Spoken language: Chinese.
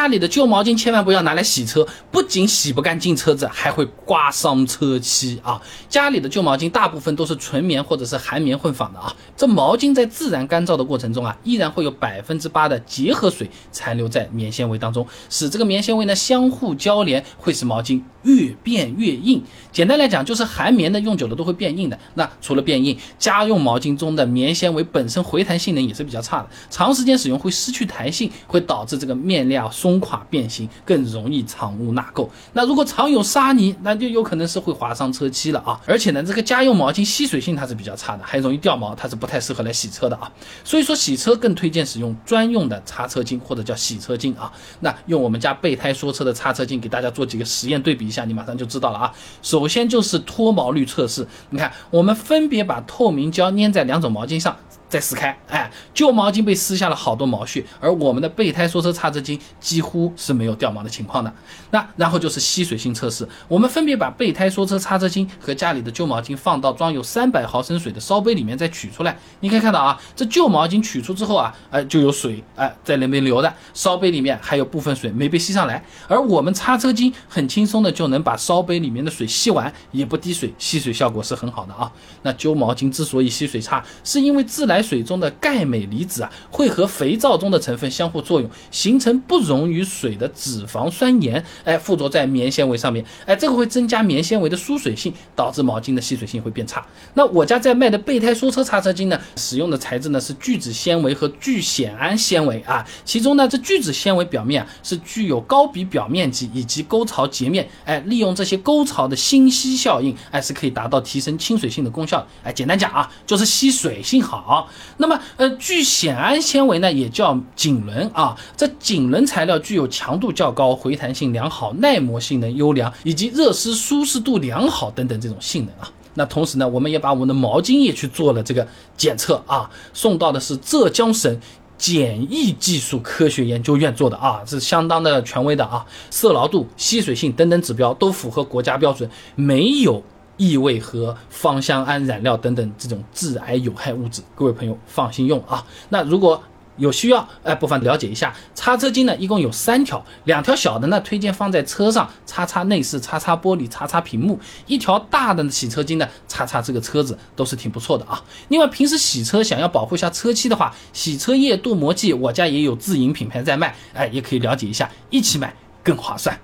家里的旧毛巾千万不要拿来洗车，不仅洗不干净车子，还会刮伤车漆啊！家里的旧毛巾大部分都是纯棉或者是含棉混纺的啊，这毛巾在自然干燥的过程中啊，依然会有百分之八的结合水残留在棉纤维当中，使这个棉纤维呢相互交连，会使毛巾越变越硬。简单来讲，就是含棉的用久了都会变硬的。那除了变硬，家用毛巾中的棉纤维本身回弹性能也是比较差的，长时间使用会失去弹性，会导致这个面料松。松垮变形更容易藏污纳垢。那如果藏有沙泥，那就有可能是会划伤车漆了啊！而且呢，这个家用毛巾吸水性它是比较差的，还容易掉毛，它是不太适合来洗车的啊。所以说洗车更推荐使用专用的擦车巾或者叫洗车巾啊。那用我们家备胎说车的擦车巾给大家做几个实验对比一下，你马上就知道了啊。首先就是脱毛率测试，你看我们分别把透明胶粘在两种毛巾上。再撕开，哎，旧毛巾被撕下了好多毛屑，而我们的备胎说车擦车巾几乎是没有掉毛的情况的。那然后就是吸水性测试，我们分别把备胎说车擦车巾和家里的旧毛巾放到装有三百毫升水的烧杯里面再取出来，你可以看到啊，这旧毛巾取出之后啊，哎就有水哎在那边流的，烧杯里面还有部分水没被吸上来，而我们擦车巾很轻松的就能把烧杯里面的水吸完，也不滴水，吸水效果是很好的啊。那旧毛巾之所以吸水差，是因为自来水中的钙镁离子啊，会和肥皂中的成分相互作用，形成不溶于水的脂肪酸盐，哎，附着在棉纤维上面，哎，这个会增加棉纤维的疏水性，导致毛巾的吸水性会变差。那我家在卖的备胎说车擦车巾呢，使用的材质呢是聚酯纤维和聚酰胺纤维啊，其中呢这聚酯纤维表面啊是具有高比表面积以及沟槽截面，哎，利用这些沟槽的吸吸效应，哎，是可以达到提升亲水性的功效。哎，简单讲啊，就是吸水性好。那么，呃，聚酰胺纤维呢，也叫锦纶啊。这锦纶材料具有强度较高、回弹性良好、耐磨性能优良以及热湿舒适度良好等等这种性能啊。那同时呢，我们也把我们的毛巾也去做了这个检测啊，送到的是浙江省简易技术科学研究院做的啊，是相当的权威的啊，色牢度、吸水性等等指标都符合国家标准，没有。异味和芳香胺染料等等这种致癌有害物质，各位朋友放心用啊。那如果有需要，哎，不妨了解一下。擦车巾呢，一共有三条，两条小的呢，推荐放在车上擦擦内饰、擦擦玻璃、擦擦屏幕；一条大的洗车巾呢，擦擦这个车子都是挺不错的啊。另外，平时洗车想要保护一下车漆的话，洗车液、镀膜剂，我家也有自营品牌在卖，哎，也可以了解一下，一起买更划算。